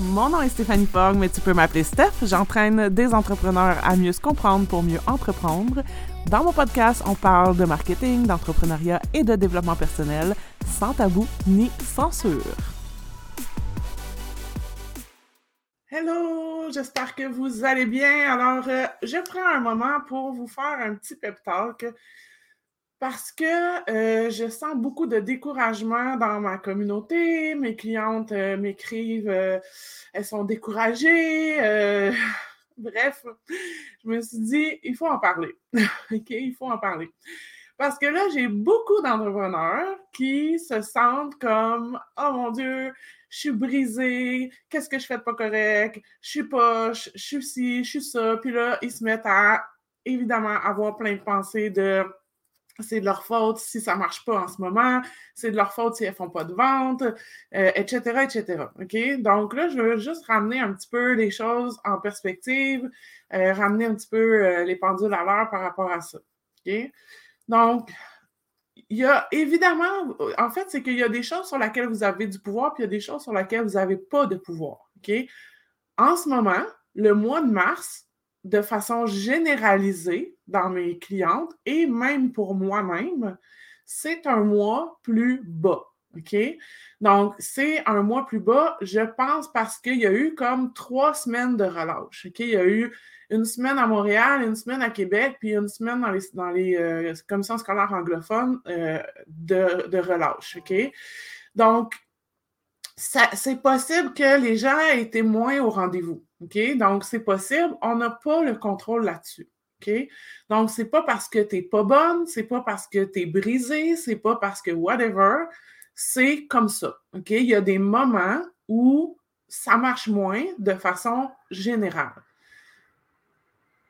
Mon nom est Stéphanie Fogg, mais tu peux m'appeler Steph. J'entraîne des entrepreneurs à mieux se comprendre pour mieux entreprendre. Dans mon podcast, on parle de marketing, d'entrepreneuriat et de développement personnel, sans tabou ni censure. Hello, j'espère que vous allez bien. Alors, euh, je prends un moment pour vous faire un petit pep talk parce que euh, je sens beaucoup de découragement dans ma communauté. Mes clientes euh, m'écrivent, euh, elles sont découragées. Bref, je me suis dit, il faut en parler. OK, il faut en parler. Parce que là, j'ai beaucoup d'entrepreneurs qui se sentent comme Oh mon Dieu, je suis brisée, qu'est-ce que je fais de pas correct, je suis poche, je suis ci, je suis ça. Puis là, ils se mettent à évidemment avoir plein de pensées de c'est de leur faute si ça ne marche pas en ce moment, c'est de leur faute si elles ne font pas de vente, etc., euh, etc. OK? Donc là, je veux juste ramener un petit peu les choses en perspective, euh, ramener un petit peu euh, les pendules à l'heure par rapport à ça. OK? Donc, il y a évidemment, en fait, c'est qu'il y a des choses sur lesquelles vous avez du pouvoir, puis il y a des choses sur lesquelles vous n'avez pas de pouvoir. OK? En ce moment, le mois de mars, de façon généralisée dans mes clientes et même pour moi-même, c'est un mois plus bas. OK? Donc, c'est un mois plus bas, je pense, parce qu'il y a eu comme trois semaines de relâche. OK? Il y a eu une semaine à Montréal, une semaine à Québec, puis une semaine dans les, euh, commissions scolaires anglophones euh, de, de relâche. OK? Donc, c'est possible que les gens aient été moins au rendez-vous. OK? Donc, c'est possible. On n'a pas le contrôle là-dessus. OK? Donc, c'est pas parce que tu n'es pas bonne, c'est pas parce que tu es brisée, c'est pas parce que whatever. C'est comme ça. OK? Il y a des moments où ça marche moins de façon générale.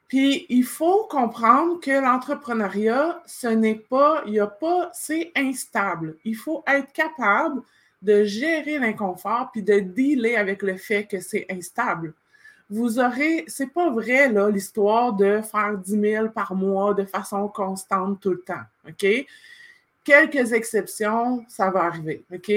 Puis, il faut comprendre que l'entrepreneuriat, ce n'est pas, il n'y a pas, c'est instable. Il faut être capable de gérer l'inconfort puis de dealer avec le fait que c'est instable. Vous aurez, c'est pas vrai, là, l'histoire de faire 10 000 par mois de façon constante tout le temps. OK? Quelques exceptions, ça va arriver. OK?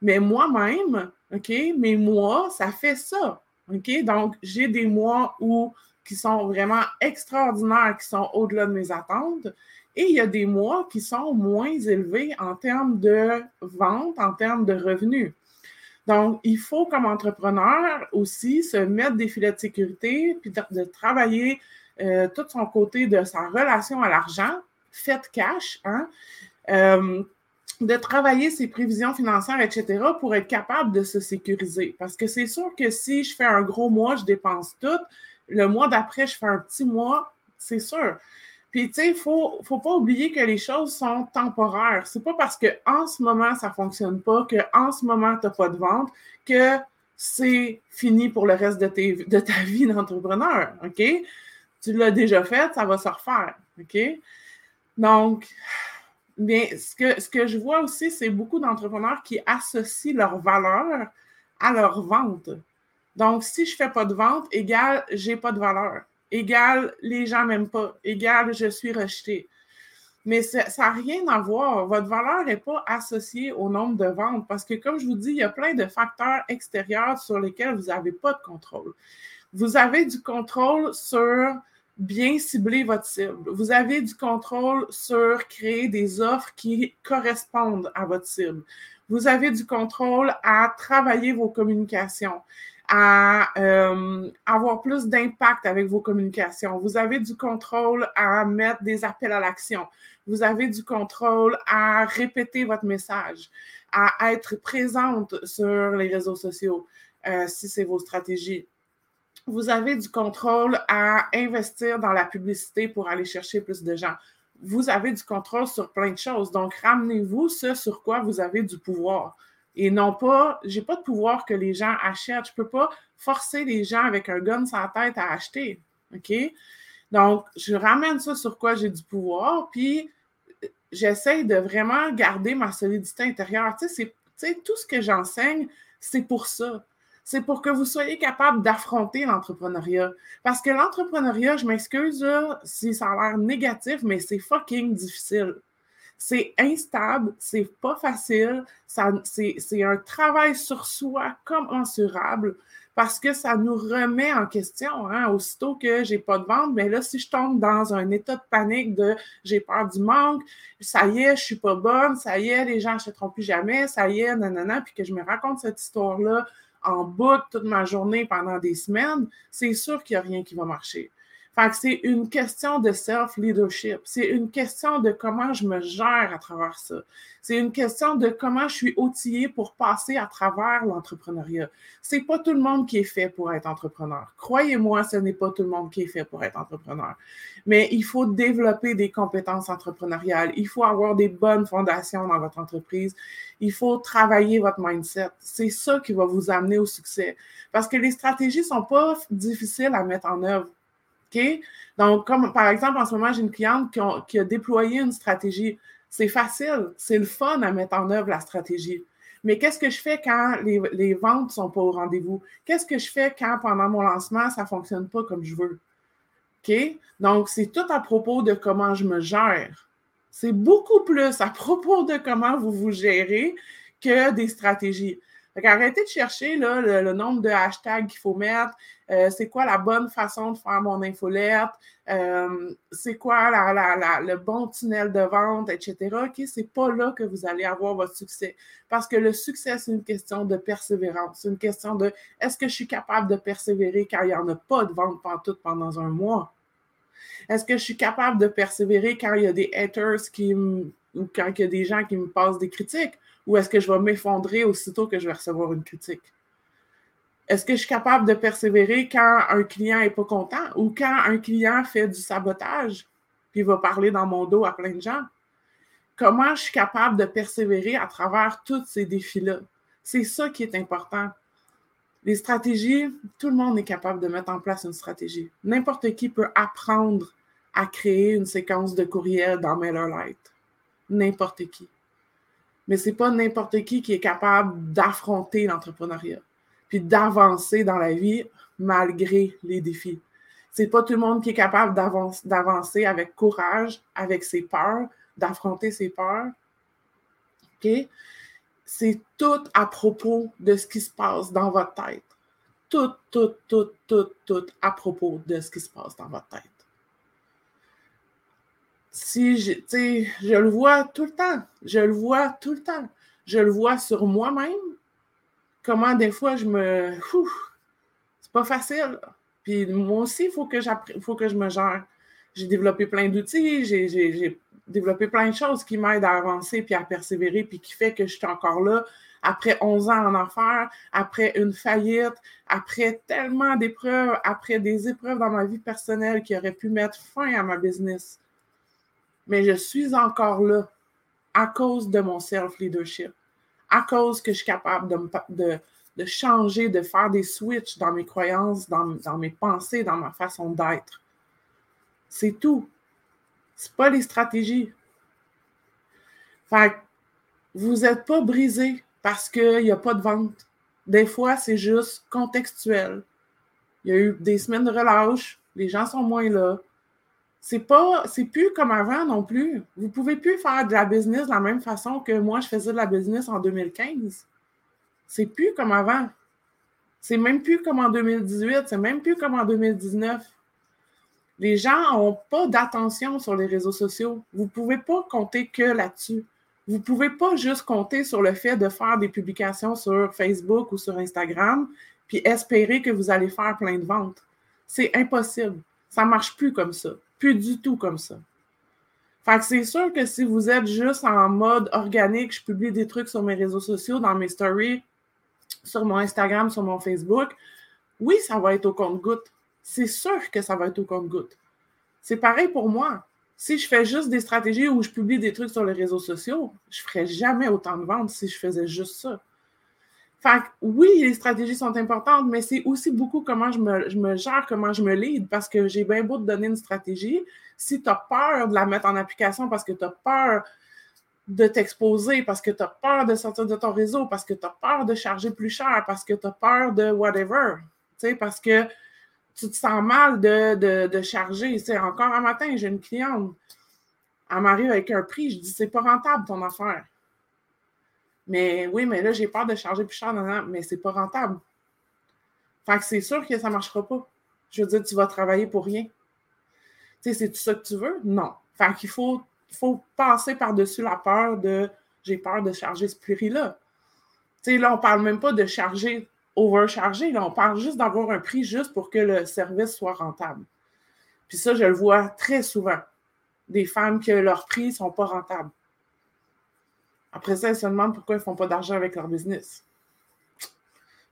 Mais moi-même, OK, mes mois, ça fait ça. OK? Donc, j'ai des mois où, qui sont vraiment extraordinaires, qui sont au-delà de mes attentes. Et il y a des mois qui sont moins élevés en termes de vente, en termes de revenus. Donc, il faut, comme entrepreneur aussi, se mettre des filets de sécurité, puis de, travailler euh, tout son côté de sa relation à l'argent, fait cash, hein, euh, de travailler ses prévisions financières, etc., pour être capable de se sécuriser. Parce que c'est sûr que si je fais un gros mois, je dépense tout, le mois d'après, je fais un petit mois, c'est sûr. Puis, tu sais, il faut, faut pas oublier que les choses sont temporaires. C'est pas parce qu'en ce moment, ça ne fonctionne pas, qu'en ce moment, tu n'as pas de vente, que c'est fini pour le reste de, de ta vie d'entrepreneur. OK? Tu l'as déjà fait, ça va se refaire. OK? Donc, bien, ce que, ce que je vois aussi, c'est beaucoup d'entrepreneurs qui associent leur valeur à leur vente. Donc, si je ne fais pas de vente, égal, j'ai pas de valeur égal les gens m'aiment pas, égal je suis rejeté. Mais ça n'a rien à voir. Votre valeur n'est pas associée au nombre de ventes parce que, comme je vous dis, il y a plein de facteurs extérieurs sur lesquels vous n'avez pas de contrôle. Vous avez du contrôle sur bien cibler votre cible. Vous avez du contrôle sur créer des offres qui correspondent à votre cible. Vous avez du contrôle à travailler vos communications à euh, avoir plus d'impact avec vos communications. Vous avez du contrôle à mettre des appels à l'action. Vous avez du contrôle à répéter votre message, à être présente sur les réseaux sociaux, euh, si c'est vos stratégies. Vous avez du contrôle à investir dans la publicité pour aller chercher plus de gens. Vous avez du contrôle sur plein de choses. Donc, ramenez-vous ce sur quoi vous avez du pouvoir. Et non pas, j'ai pas de pouvoir que les gens achètent. Je peux pas forcer les gens avec un gun la tête à acheter. OK? Donc, je ramène ça sur quoi j'ai du pouvoir, puis j'essaie de vraiment garder ma solidité intérieure. Tu sais, tout ce que j'enseigne, c'est pour ça. C'est pour que vous soyez capable d'affronter l'entrepreneuriat. Parce que l'entrepreneuriat, je m'excuse si ça a l'air négatif, mais c'est fucking difficile C'est instable, c'est pas facile, c'est un travail sur soi commensurable parce que ça nous remet en question. Hein? Aussitôt que j'ai pas de vente, mais là, si je tombe dans un état de panique de j'ai peur du manque, ça y est, je suis pas bonne, ça y est, les gens n'achèteront plus jamais, ça y est, nanana, puis que je me raconte cette histoire-là en boucle toute ma journée pendant des semaines, c'est sûr qu'il n'y a rien qui va marcher. Fait que c'est une question de self-leadership. C'est une question de comment je me gère à travers ça. C'est une question de comment je suis outillée pour passer à travers l'entrepreneuriat. C'est pas tout le monde qui est fait pour être entrepreneur. Croyez-moi, ce n'est pas tout le monde qui est fait pour être entrepreneur. Mais il faut développer des compétences entrepreneuriales. Il faut avoir des bonnes fondations dans votre entreprise. Il faut travailler votre mindset. C'est ça qui va vous amener au succès. Parce que les stratégies sont pas difficiles à mettre en œuvre. Donc, par exemple, en ce moment, j'ai une cliente qui, a déployé une stratégie. C'est facile, c'est le fun à mettre en œuvre la stratégie. Mais qu'est-ce que je fais quand les, ventes ne sont pas au rendez-vous? Qu'est-ce que je fais quand pendant mon lancement, ça ne fonctionne pas comme je veux? Donc, c'est tout à propos de comment je me gère. C'est beaucoup plus à propos de comment vous vous gérez que des stratégies. Arrêtez de chercher le, nombre de hashtags qu'il faut mettre, euh, c'est quoi la bonne façon de faire mon infolette, euh, c'est quoi le bon tunnel de vente, etc. OK, c'est pas là que vous allez avoir votre succès. Parce que le succès, c'est une question de persévérance. C'est une question de est-ce que je suis capable de persévérer quand il n'y en a pas de vente tout pendant un mois? Est-ce que je suis capable de persévérer quand il y a des haters qui ou quand il y a des gens qui me passent des critiques? Ou est-ce que je vais m'effondrer aussitôt que je vais recevoir une critique? Est-ce que je suis capable de persévérer quand un client n'est pas content ou quand un client fait du sabotage puis va parler dans mon dos à plein de gens? Comment je suis capable de persévérer à travers tous ces défis-là? C'est ça qui est important. Les stratégies, tout le monde est capable de mettre en place une stratégie. N'importe qui peut apprendre à créer une séquence de courriel dans MailerLite. N'importe qui. Mais ce n'est pas n'importe qui qui est capable d'affronter l'entrepreneuriat puis d'avancer dans la vie malgré les défis. C'est pas tout le monde qui est capable d'avancer avec courage, avec ses peurs, d'affronter ses peurs. C'est tout à propos de ce qui se passe dans votre tête. Tout, tout, tout, tout, tout à propos de ce qui se passe dans votre tête. Si je, je le vois tout le temps, je le vois tout le temps. Je le vois sur moi-même, comment des fois je me. C'est pas facile. Puis moi aussi, il faut, que faut que je me gère. J'ai développé plein d'outils, j'ai développé plein de choses qui m'aident à avancer puis à persévérer, puis qui fait que je suis encore là après 11 ans en affaires, après une faillite, après tellement d'épreuves, après des épreuves dans ma vie personnelle qui auraient pu mettre fin à ma business. Mais je suis encore là à cause de mon self-leadership à cause que je suis capable de, changer, de faire des switches dans mes croyances, dans, mes pensées, dans ma façon d'être. C'est tout. C'est pas les stratégies. Fait vous n'êtes pas brisé parce qu'il n'y a pas de vente. Des fois, c'est juste contextuel. Il y a eu des semaines de relâche, les gens sont moins là, c'est pas, plus comme avant non plus. Vous pouvez plus faire de la business de la même façon que moi, je faisais de la business en 2015. C'est plus comme avant. C'est même plus comme en 2018, c'est même plus comme en 2019. Les gens n'ont pas d'attention sur les réseaux sociaux. Vous ne pouvez pas compter que là-dessus. Vous ne pouvez pas juste compter sur le fait de faire des publications sur Facebook ou sur Instagram, puis espérer que vous allez faire plein de ventes. C'est impossible. Ça ne marche plus comme ça plus du tout comme ça. Fait c'est sûr que si vous êtes juste en mode organique, je publie des trucs sur mes réseaux sociaux, dans mes stories, sur mon Instagram, sur mon Facebook, oui, ça va être au compte-goutte. C'est sûr que ça va être au compte-goutte. C'est pareil pour moi. Si je fais juste des stratégies où je publie des trucs sur les réseaux sociaux, je ne ferais jamais autant de ventes si je faisais juste ça. Fait oui, les stratégies sont importantes, mais c'est aussi beaucoup comment je me, gère, comment je me lead, parce que j'ai bien beau te donner une stratégie. Si tu as peur de la mettre en application parce que tu as peur de t'exposer, parce que tu as peur de sortir de ton réseau, parce que tu as peur de charger plus cher, parce que tu as peur de whatever, parce que tu te sens mal de, charger. Encore un matin, j'ai une cliente elle m'arrive avec un prix, je dis, c'est pas rentable ton affaire. Mais oui, mais là, j'ai peur de charger plus cher, non, non, mais c'est pas rentable. Fait que c'est sûr que ça ne marchera pas. Je veux dire, tu vas travailler pour rien. Tu sais, c'est tout ça que tu veux? Non. Fait qu'il faut, faut passer par-dessus la peur de j'ai peur de charger ce prix-là. Tu sais, là, on ne parle même pas de charger, overcharger. Là, on parle juste d'avoir un prix juste pour que le service soit rentable. Puis ça, je le vois très souvent. Des femmes que leurs prix ne sont pas rentables. Après ça, elles se demandent pourquoi elles ne font pas d'argent avec leur business.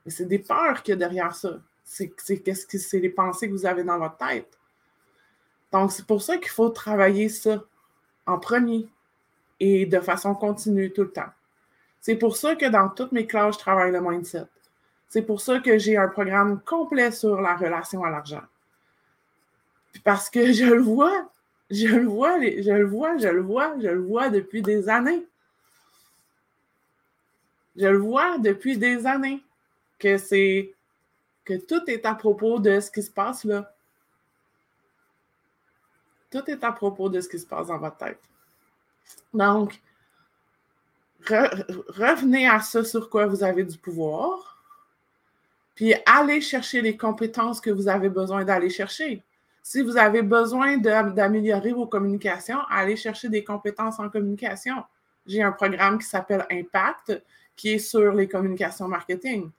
Mais c'est des peurs qu'il y a derrière ça. C'est c'est les pensées que vous avez dans votre tête. Donc, c'est pour ça qu'il faut travailler ça en premier et de façon continue tout le temps. C'est pour ça que dans toutes mes classes, je travaille le mindset. C'est pour ça que j'ai un programme complet sur la relation à l'argent. Parce que je le vois, je le vois, je le vois, je le vois, je le vois depuis des années. Je le vois depuis des années que c'est que tout est à propos de ce qui se passe là. Tout est à propos de ce qui se passe dans votre tête. Donc, revenez à ça sur quoi vous avez du pouvoir, puis allez chercher les compétences que vous avez besoin d'aller chercher. Si vous avez besoin d'améliorer vos communications, allez chercher des compétences en communication. J'ai un programme qui s'appelle Impact, qui est sur les communications marketing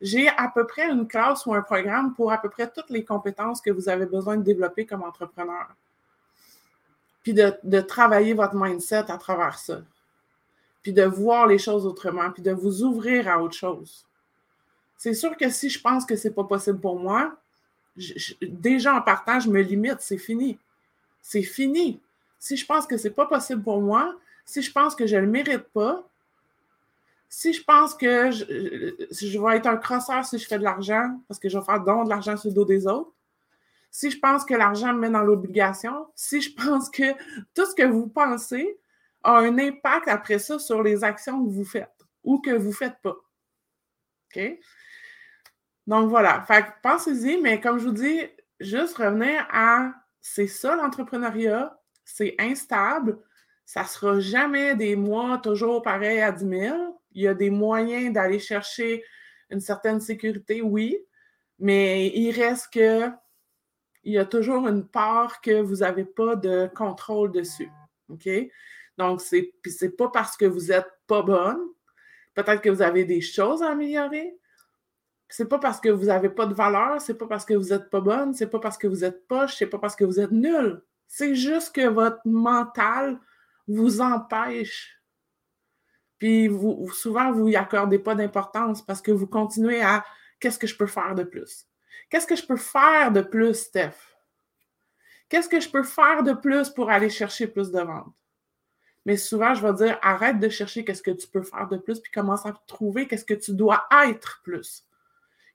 j'ai à peu près une classe ou un programme pour à peu près toutes les compétences que vous avez besoin de développer comme entrepreneur. Puis de, travailler votre mindset à travers ça. Puis de voir les choses autrement, puis de vous ouvrir à autre chose. C'est sûr que si je pense que ce n'est pas possible pour moi, déjà en partant, je me limite, c'est fini. C'est fini. Si je pense que ce n'est pas possible pour moi, si je pense que je ne le mérite pas, si je pense que je, vais être un crosseur si je fais de l'argent, parce que je vais faire don de l'argent sur le dos des autres, si je pense que l'argent me met dans l'obligation, si je pense que tout ce que vous pensez a un impact après ça sur les actions que vous faites ou que vous ne faites pas. OK? Donc voilà. Pensez-y, mais comme je vous dis, juste revenir à c'est ça l'entrepreneuriat, c'est instable, ça ne sera jamais des mois toujours pareil à 10 000 il y a des moyens d'aller chercher une certaine sécurité, oui, mais il reste que il y a toujours une part que vous n'avez pas de contrôle dessus. OK? Donc, c'est, c'est pas parce que vous n'êtes pas bonne. Peut-être que vous avez des choses à améliorer. C'est pas parce que vous n'avez pas de valeur, c'est pas parce que vous n'êtes pas bonne, c'est pas parce que vous êtes poche, c'est pas parce que vous êtes nul. C'est juste que votre mental vous empêche puis vous, souvent, vous n'y accordez pas d'importance parce que vous continuez à qu'est-ce que je peux faire de plus? Qu'est-ce que je peux faire de plus, Steph? Qu'est-ce que je peux faire de plus pour aller chercher plus de ventes? Mais souvent, je vais dire arrête de chercher qu'est-ce que tu peux faire de plus, puis commence à trouver qu'est-ce que tu dois être plus.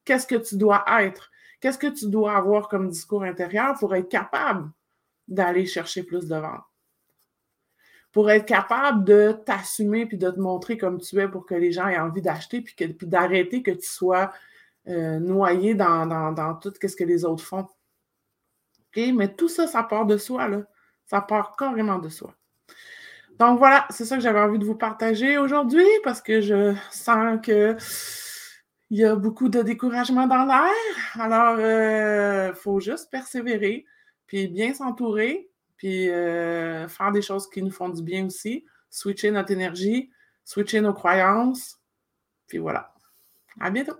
Qu'est-ce que tu dois être? Qu'est-ce que tu dois avoir comme discours intérieur pour être capable d'aller chercher plus de ventes? Pour être capable de t'assumer puis de te montrer comme tu es pour que les gens aient envie d'acheter puis, d'arrêter que tu sois euh, noyé dans, tout ce que les autres font. OK? Mais tout ça, ça part de soi, là. Ça part carrément de soi. Donc voilà, c'est ça que j'avais envie de vous partager aujourd'hui parce que je sens que il y a beaucoup de découragement dans l'air. Alors, il euh, faut juste persévérer, puis bien s'entourer, puis euh, faire des choses qui nous font du bien aussi, switcher notre énergie, switcher nos croyances, puis voilà. À bientôt!